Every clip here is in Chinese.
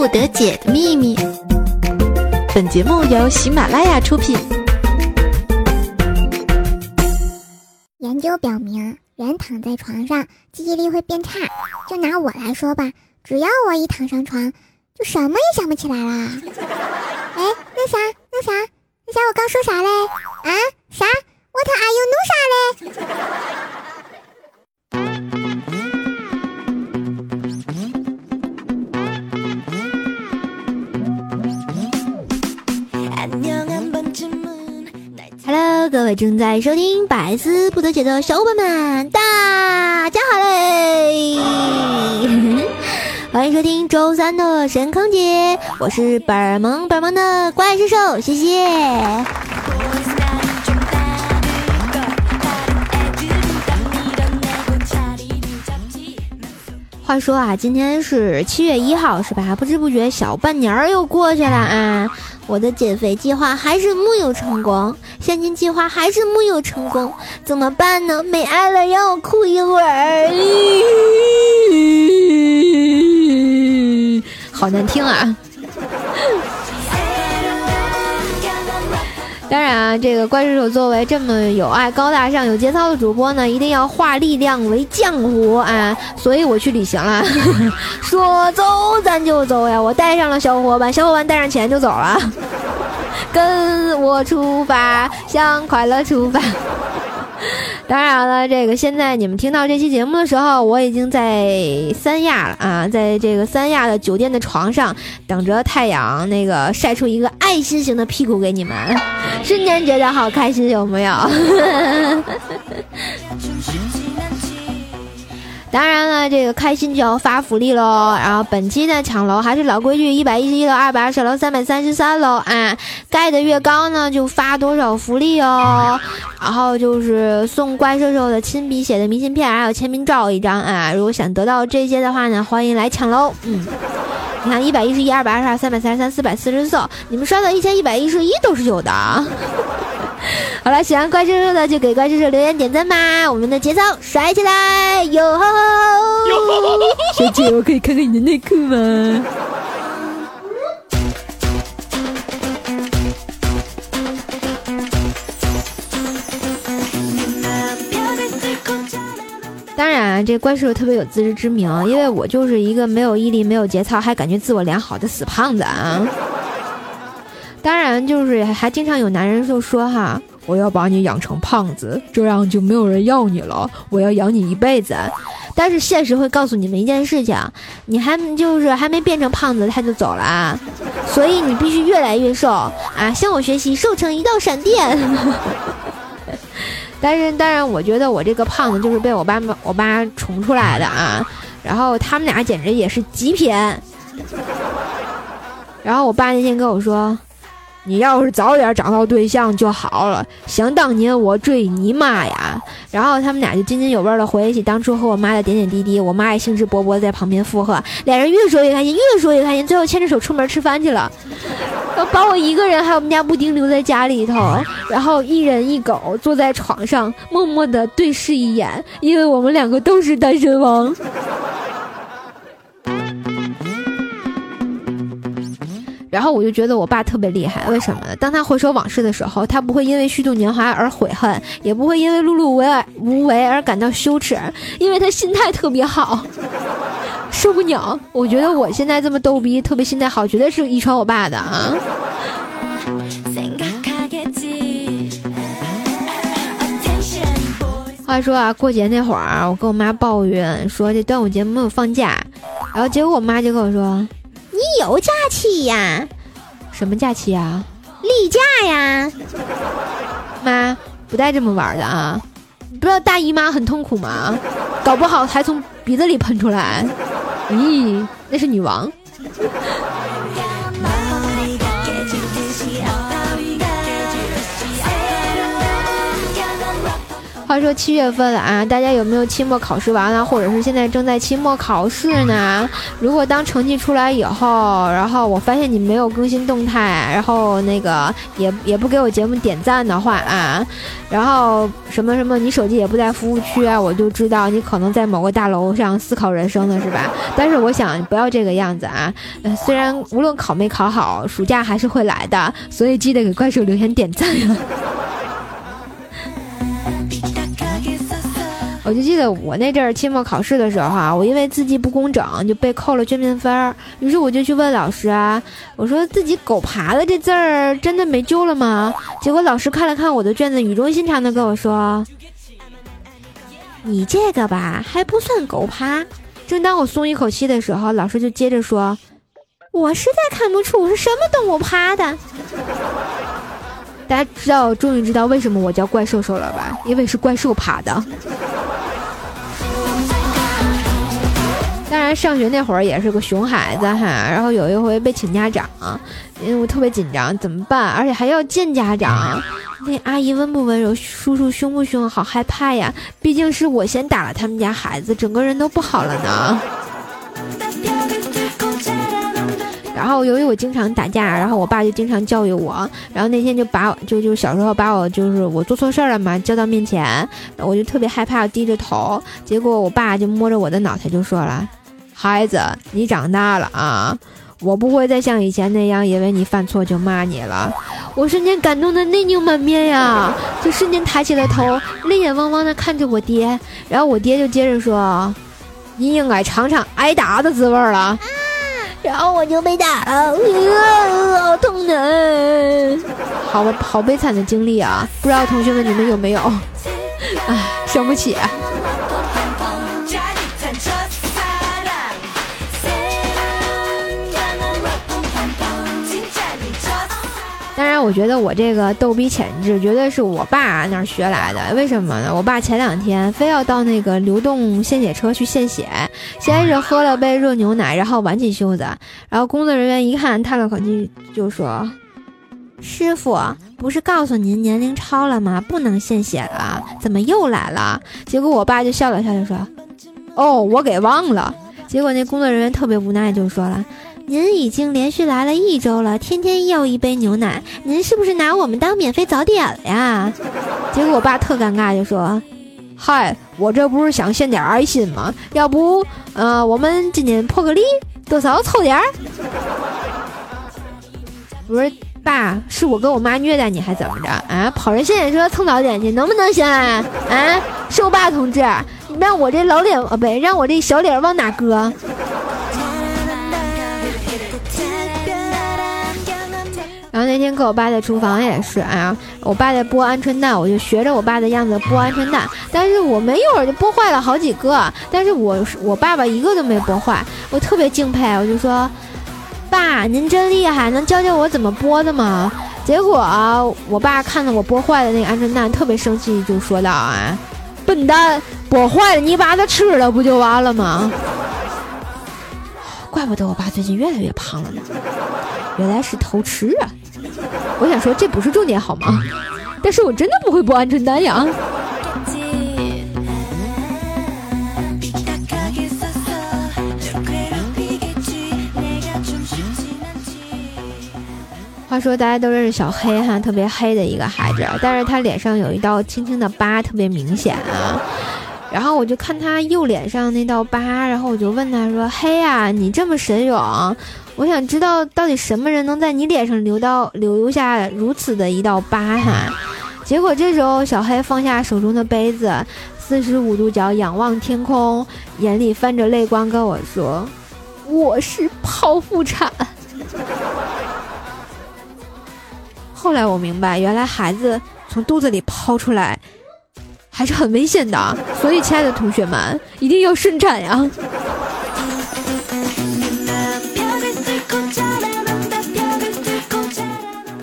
不得解的秘密。本节目由喜马拉雅出品。研究表明，人躺在床上记忆力会变差。就拿我来说吧，只要我一躺上床，就什么也想不起来啦。哎，那啥，那啥，那啥，我刚说啥嘞？啊，啥？What are you 弄啥嘞？Hello，各位正在收听百思不得解的小伙伴们，大家好嘞！欢迎收听周三的神坑姐，我是本萌本萌的怪兽兽，谢谢。话说啊，今天是七月一号，是吧？不知不觉小半年儿又过去了啊。我的减肥计划还是木有成功，现金计划还是木有成功，怎么办呢？没爱了，让我哭一会儿。好难听啊！当然啊，这个怪兽手作为这么有爱、高大上、有节操的主播呢，一定要化力量为浆糊啊！所以我去旅行了，说走咱就走呀！我带上了小伙伴，小伙伴带上钱就走了，跟我出发，向快乐出发。当然了，这个现在你们听到这期节目的时候，我已经在三亚了啊，在这个三亚的酒店的床上，等着太阳那个晒出一个爱心型的屁股给你们，瞬间觉得好开心，有没有？当然了，这个开心就要发福利喽。然后本期呢抢楼还是老规矩，一百一十一楼、二百二十楼、三百三十三楼啊，盖的越高呢就发多少福利哦。然后就是送怪兽兽的亲笔写的明信片，还有签名照一张啊。如果想得到这些的话呢，欢迎来抢楼。嗯，你看一百一十一、二百二十二、三百三十三、四百四十四，你们刷到一千一百一十一都是有的。好了，喜欢怪兽兽的就给怪兽兽留言点赞吧，我们的节操甩起来，哟吼吼！小姐，我可以看看你的内裤吗？当然，这怪兽特别有自知之明，因为我就是一个没有毅力、没有节操，还感觉自我良好的死胖子啊。当然，就是还经常有男人就说哈，我要把你养成胖子，这样就没有人要你了，我要养你一辈子。但是现实会告诉你们一件事情，你还就是还没变成胖子他就走了啊，所以你必须越来越瘦啊，向我学习，瘦成一道闪电。但是当然，我觉得我这个胖子就是被我爸妈我爸宠出来的啊，然后他们俩简直也是极品。然后我爸那天跟我说。你要是早点找到对象就好了。想当年我追你妈呀，然后他们俩就津津有味的回忆起当初和我妈的点点滴滴。我妈也兴致勃勃在旁边附和，俩人越说越开心，越说越开心，最后牵着手出门吃饭去了，把我一个人还有我们家布丁留在家里头，然后一人一狗坐在床上，默默的对视一眼，因为我们两个都是单身汪。然后我就觉得我爸特别厉害，为什么呢？当他回首往事的时候，他不会因为虚度年华而悔恨，也不会因为碌碌无为而感到羞耻，因为他心态特别好。受不了！我觉得我现在这么逗逼，特别心态好，绝对是遗传我爸的啊。话说啊，过节那会儿，我跟我妈抱怨说这端午节没有放假，然后结果我妈就跟我说。你有假期呀？什么假期呀？例假呀？妈，不带这么玩的啊！你不知道大姨妈很痛苦吗？搞不好还从鼻子里喷出来。咦，那是女王。话说七月份了啊，大家有没有期末考试完了，或者是现在正在期末考试呢？如果当成绩出来以后，然后我发现你没有更新动态，然后那个也也不给我节目点赞的话啊，然后什么什么你手机也不在服务区啊，我就知道你可能在某个大楼上思考人生了，是吧？但是我想不要这个样子啊，呃，虽然无论考没考好，暑假还是会来的，所以记得给怪兽留言点赞呀。我就记得我那阵儿期末考试的时候啊，我因为字迹不工整就被扣了卷面分儿。于是我就去问老师啊，我说自己狗爬的这字儿真的没救了吗？结果老师看了看我的卷子，语重心长的跟我说：“你这个吧还不算狗爬。”正当我松一口气的时候，老师就接着说：“我实在看不出是什么动物爬的。”大家知道，终于知道为什么我叫怪兽兽了吧？因为是怪兽爬的。当然，上学那会儿也是个熊孩子哈，然后有一回被请家长，因为我特别紧张，怎么办？而且还要见家长，那阿姨温不温柔，叔叔凶不凶？好害怕呀！毕竟是我先打了他们家孩子，整个人都不好了呢。然后由于我经常打架，然后我爸就经常教育我，然后那天就把我就就小时候把我就是我做错事儿了嘛，叫到面前，我就特别害怕，低着头，结果我爸就摸着我的脑袋就说了。孩子，你长大了啊！我不会再像以前那样，因为你犯错就骂你了。我瞬间感动的泪流满面呀，就瞬间抬起了头，泪眼汪汪的看着我爹。然后我爹就接着说：“你应该尝尝挨打的滋味了。”然后我就被打了，好痛的，好好悲惨的经历啊！不知道同学们你们有没有？唉，生不起。当然，我觉得我这个逗比潜质绝对是我爸那儿学来的。为什么呢？我爸前两天非要到那个流动献血车去献血，先是喝了杯热牛奶，然后挽起袖子，然后工作人员一看，叹了口气就说：“师傅，不是告诉您年龄超了吗？不能献血了，怎么又来了？”结果我爸就笑了笑，就说：“哦，我给忘了。”结果那工作人员特别无奈，就说了。您已经连续来了一周了，天天要一杯牛奶，您是不是拿我们当免费早点了呀？结果我爸特尴尬，就说：“嗨，我这不是想献点爱心吗？要不，呃，我们今天破个例，多少凑点儿？”不是，爸，是我跟我妈虐待你，还怎么着啊？跑人献血车蹭早点去，能不能行啊？啊，是我爸同志，你让我这老脸，呃，不，让我这小脸往哪搁？我爸在厨房也是，哎呀，我爸在剥鹌鹑蛋，我就学着我爸的样子剥鹌鹑蛋，但是我没一会儿就剥坏了好几个，但是我我爸爸一个都没剥坏，我特别敬佩，我就说，爸您真厉害，能教教我怎么剥的吗？结果我爸看到我剥坏的那个鹌鹑蛋，特别生气，就说道啊，笨蛋，剥坏了你把它吃了不就完了吗？怪不得我爸最近越来越胖了呢，原来是偷吃啊！我想说这不是重点好吗？但是我真的不会剥鹌鹑蛋呀。话说大家都认识小黑哈，特别黑的一个孩子，但是他脸上有一道轻轻的疤，特别明显啊。然后我就看他右脸上那道疤，然后我就问他说：“嘿呀，你这么神勇，我想知道到底什么人能在你脸上留到留下如此的一道疤哈？”结果这时候小黑放下手中的杯子，四十五度角仰望天空，眼里泛着泪光跟我说：“我是剖腹产。”后来我明白，原来孩子从肚子里抛出来。还是很危险的，所以亲爱的同学们，一定要顺产呀！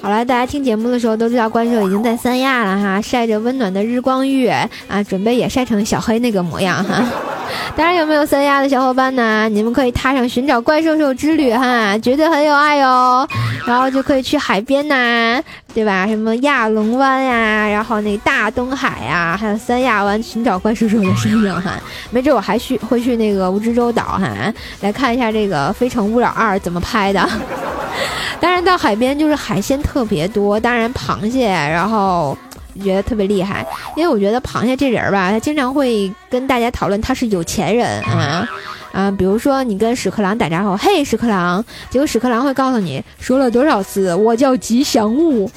好了，大家听节目的时候都知道，怪兽已经在三亚了哈，晒着温暖的日光浴啊，准备也晒成小黑那个模样哈。当然，有没有三亚的小伙伴呢？你们可以踏上寻找怪兽兽之旅哈，绝对很有爱哟。然后就可以去海边呐，对吧？什么亚龙湾呀，然后那大东海呀，还有三亚湾寻找怪兽兽的身影哈。没准我还去会去那个蜈支洲岛哈，来看一下这个《非诚勿扰二》怎么拍的。当然，到海边就是海鲜特别多，当然螃蟹，然后。觉得特别厉害，因为我觉得螃蟹这人吧，他经常会跟大家讨论他是有钱人啊啊，比如说你跟屎壳郎打招呼，嘿，屎壳郎，结果屎壳郎会告诉你说了多少次我叫吉祥物，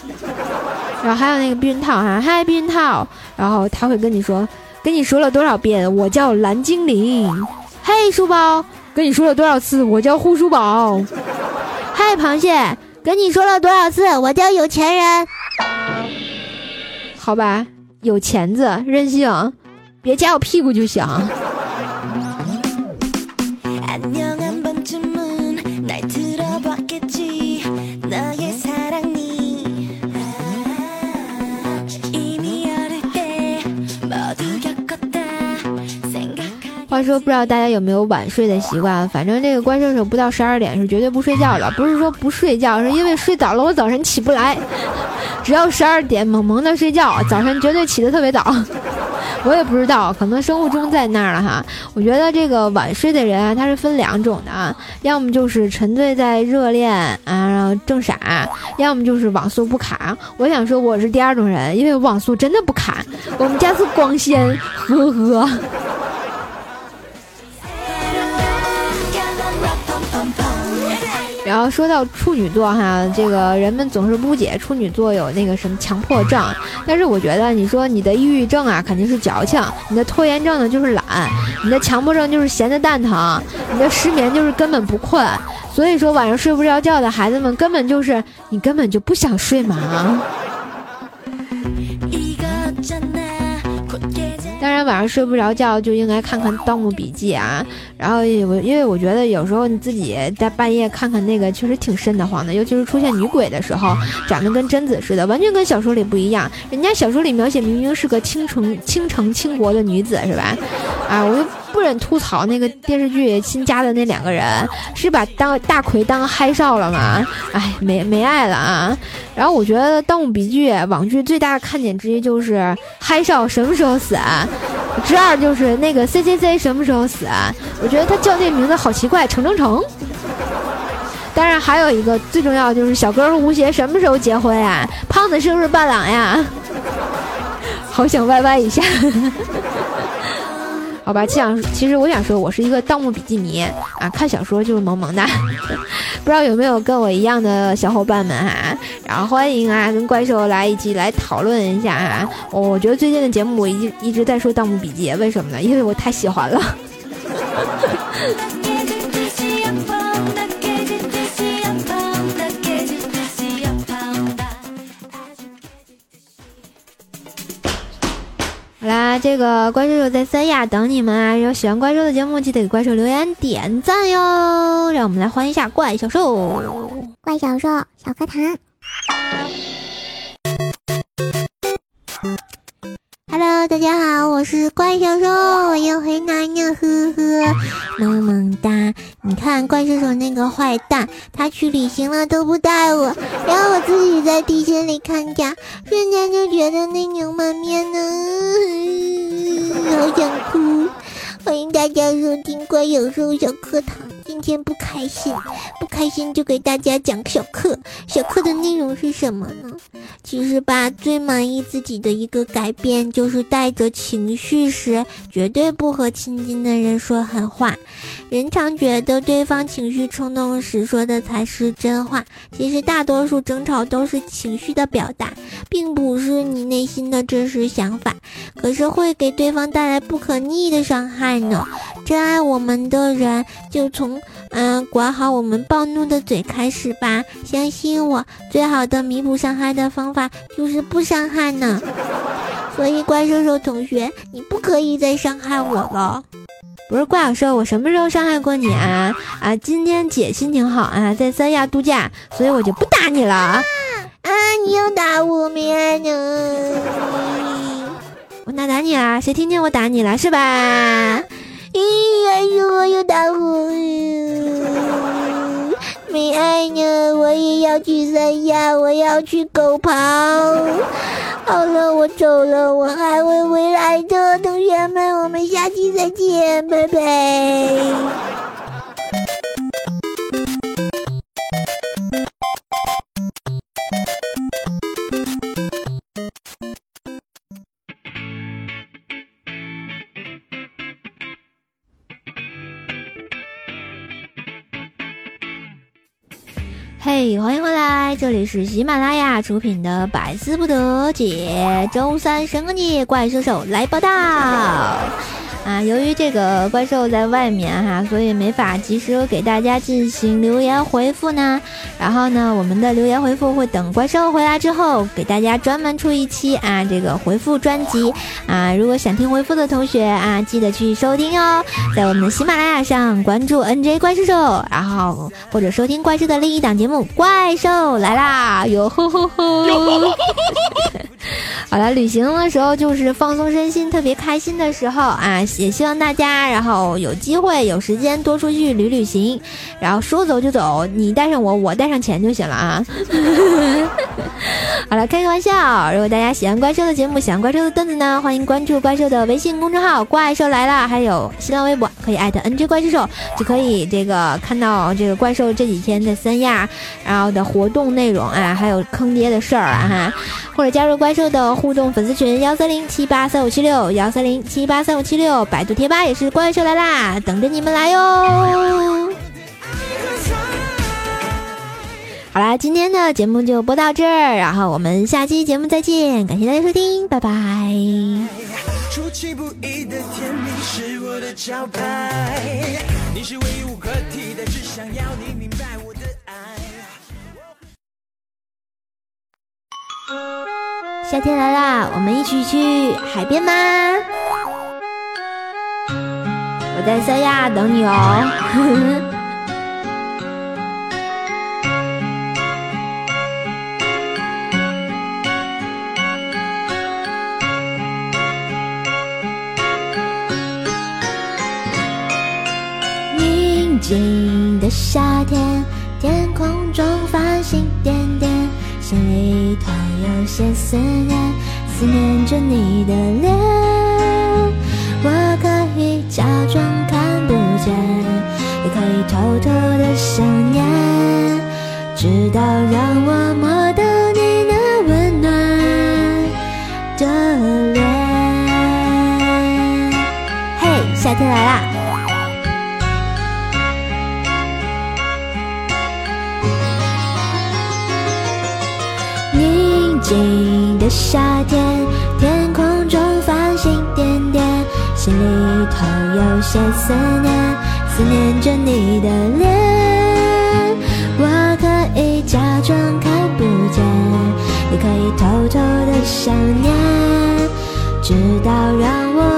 然后还有那个避孕套哈，嗨，避孕套，然后他会跟你说，跟你说了多少遍我叫蓝精灵，嘿，书包，跟你说了多少次我叫护书宝，嗨，螃蟹，跟你说了多少次我叫有钱人。好吧，有钳子任性，别夹我屁股就行。话说，不知道大家有没有晚睡的习惯？反正这个怪兽手不到十二点是绝对不睡觉的。不是说不睡觉，是因为睡早了我早晨起不来。只要十二点猛猛的睡觉，早上绝对起得特别早。我也不知道，可能生物钟在那儿了哈。我觉得这个晚睡的人啊，他是分两种的啊，要么就是沉醉在热恋啊，然后正傻；要么就是网速不卡。我想说我是第二种人，因为网速真的不卡，我们家是光纤，呵呵。然后说到处女座哈，这个人们总是不解处女座有那个什么强迫症，但是我觉得你说你的抑郁症啊肯定是矫情，你的拖延症呢就是懒，你的强迫症就是闲的蛋疼，你的失眠就是根本不困，所以说晚上睡不着觉的孩子们根本就是你根本就不想睡嘛。当然，晚上睡不着觉就应该看看《盗墓笔记》啊。然后我因为我觉得有时候你自己在半夜看看那个，确实挺瘆得慌的。尤其是出现女鬼的时候，长得跟贞子似的，完全跟小说里不一样。人家小说里描写明明是个倾城倾城倾国的女子，是吧？啊，我就不忍吐槽那个电视剧新加的那两个人，是把当大奎当嗨少了吗？哎，没没爱了啊。然后我觉得《盗墓笔记》网剧最大的看点之一就是嗨少什么时候死？之二就是那个 C C C 什么时候死？我觉得他叫那名字好奇怪，程程程。当然还有一个最重要就是小哥和吴邪什么时候结婚呀？胖子是不是伴郎呀？好想歪歪一下。好吧，想其实我想说，我是一个《盗墓笔记》迷啊，看小说就是萌萌的。不知道有没有跟我一样的小伙伴们哈？然后欢迎啊，跟怪兽来一起来讨论一下啊。我觉得最近的节目我一一直在说《盗墓笔记》，为什么呢？因为我太喜欢了。这个怪兽兽在三亚等你们啊！有喜欢怪兽的节目，记得给怪兽留言点赞哟！让我们来欢迎一下怪小兽，怪小兽小课堂。Hello，大家好，我是怪小兽，我又回来萌萌哒！你看怪兽手那个坏蛋，他去旅行了都不带我，然后我自己在地心里看家，瞬间就觉得那牛满面呢，好想哭。欢迎大家收听怪有兽小课堂。今天不开心，不开心就给大家讲个小课。小课的内容是什么呢？其实吧，最满意自己的一个改变就是带着情绪时，绝对不和亲近的人说狠话。人常觉得对方情绪冲动时说的才是真话，其实大多数争吵都是情绪的表达，并不是你内心的真实想法。可是会给对方带来不可逆的伤害呢。真爱我们的人，就从嗯管好我们暴怒的嘴开始吧。相信我，最好的弥补伤害的方法就是不伤害呢。所以怪兽兽同学，你不可以再伤害我了。不是怪小兽，我什么时候伤害过你啊？啊，今天姐心情好啊，在三亚度假，所以我就不打你了。啊，你又打我咩呢？我哪打你啊？谁听见我打你了是吧？要去三亚，我要去狗刨。好了，我走了，我还会回来的，同学们，我们下期再见，拜拜。里是喜马拉雅出品的《百思不得解》，周三神个你怪兽手来报道。啊，由于这个怪兽在外面哈，所以没法及时给大家进行留言回复呢。然后呢，我们的留言回复会等怪兽回来之后，给大家专门出一期啊，这个回复专辑啊。如果想听回复的同学啊，记得去收听哦，在我们的喜马拉雅上关注 NJ 怪兽兽，然后或者收听怪兽的另一档节目《怪兽来啦》，哟吼吼吼！好了，旅行的时候就是放松身心、特别开心的时候啊！也希望大家，然后有机会、有时间多出去旅旅行，然后说走就走，你带上我，我带上钱就行了啊！好了，开个玩笑。如果大家喜欢怪兽的节目，喜欢怪兽的段子呢，欢迎关注怪兽的微信公众号“怪兽来了”，还有新浪微博，可以艾特 NG 怪兽兽，就可以这个看到这个怪兽这几天的三亚，然后的活动内容啊，还有坑爹的事儿啊哈，或者加入怪兽的互动粉丝群幺三零七八三五七六幺三零七八三五七六，百度贴吧也是怪兽来啦，等着你们来哟。好啦，今天的节目就播到这儿，然后我们下期节目再见，感谢大家收听，拜拜。夏天来啦，我们一起去海边吗？我在三亚等你哦。宁静的夏天，天空中繁星点点，心里头有些思念，思念着你的脸。假装看不见，也可以偷偷的想念，直到让我摸到你那温暖的脸。嘿，夏天来啦！宁静的夏天，天空，心里头有些思念，思念着你的脸。我可以假装看不见，也可以偷偷的想念，直到让我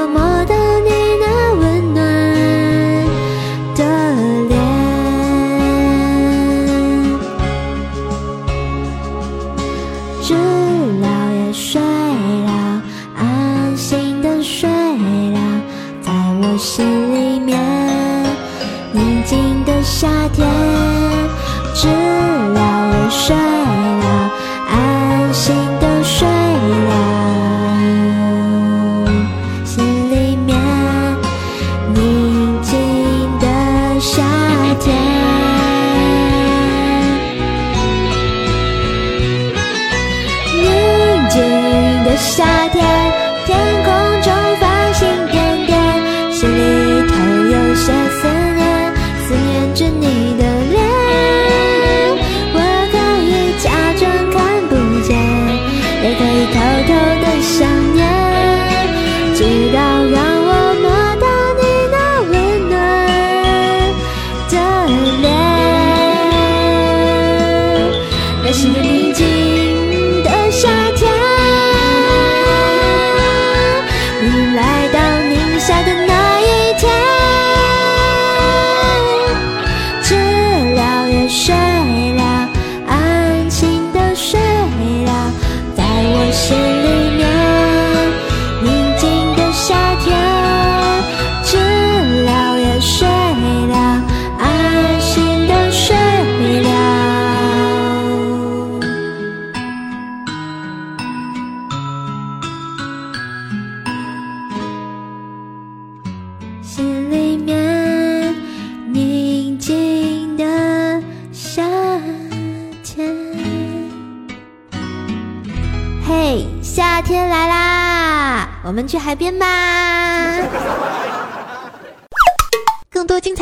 也可以偷偷的想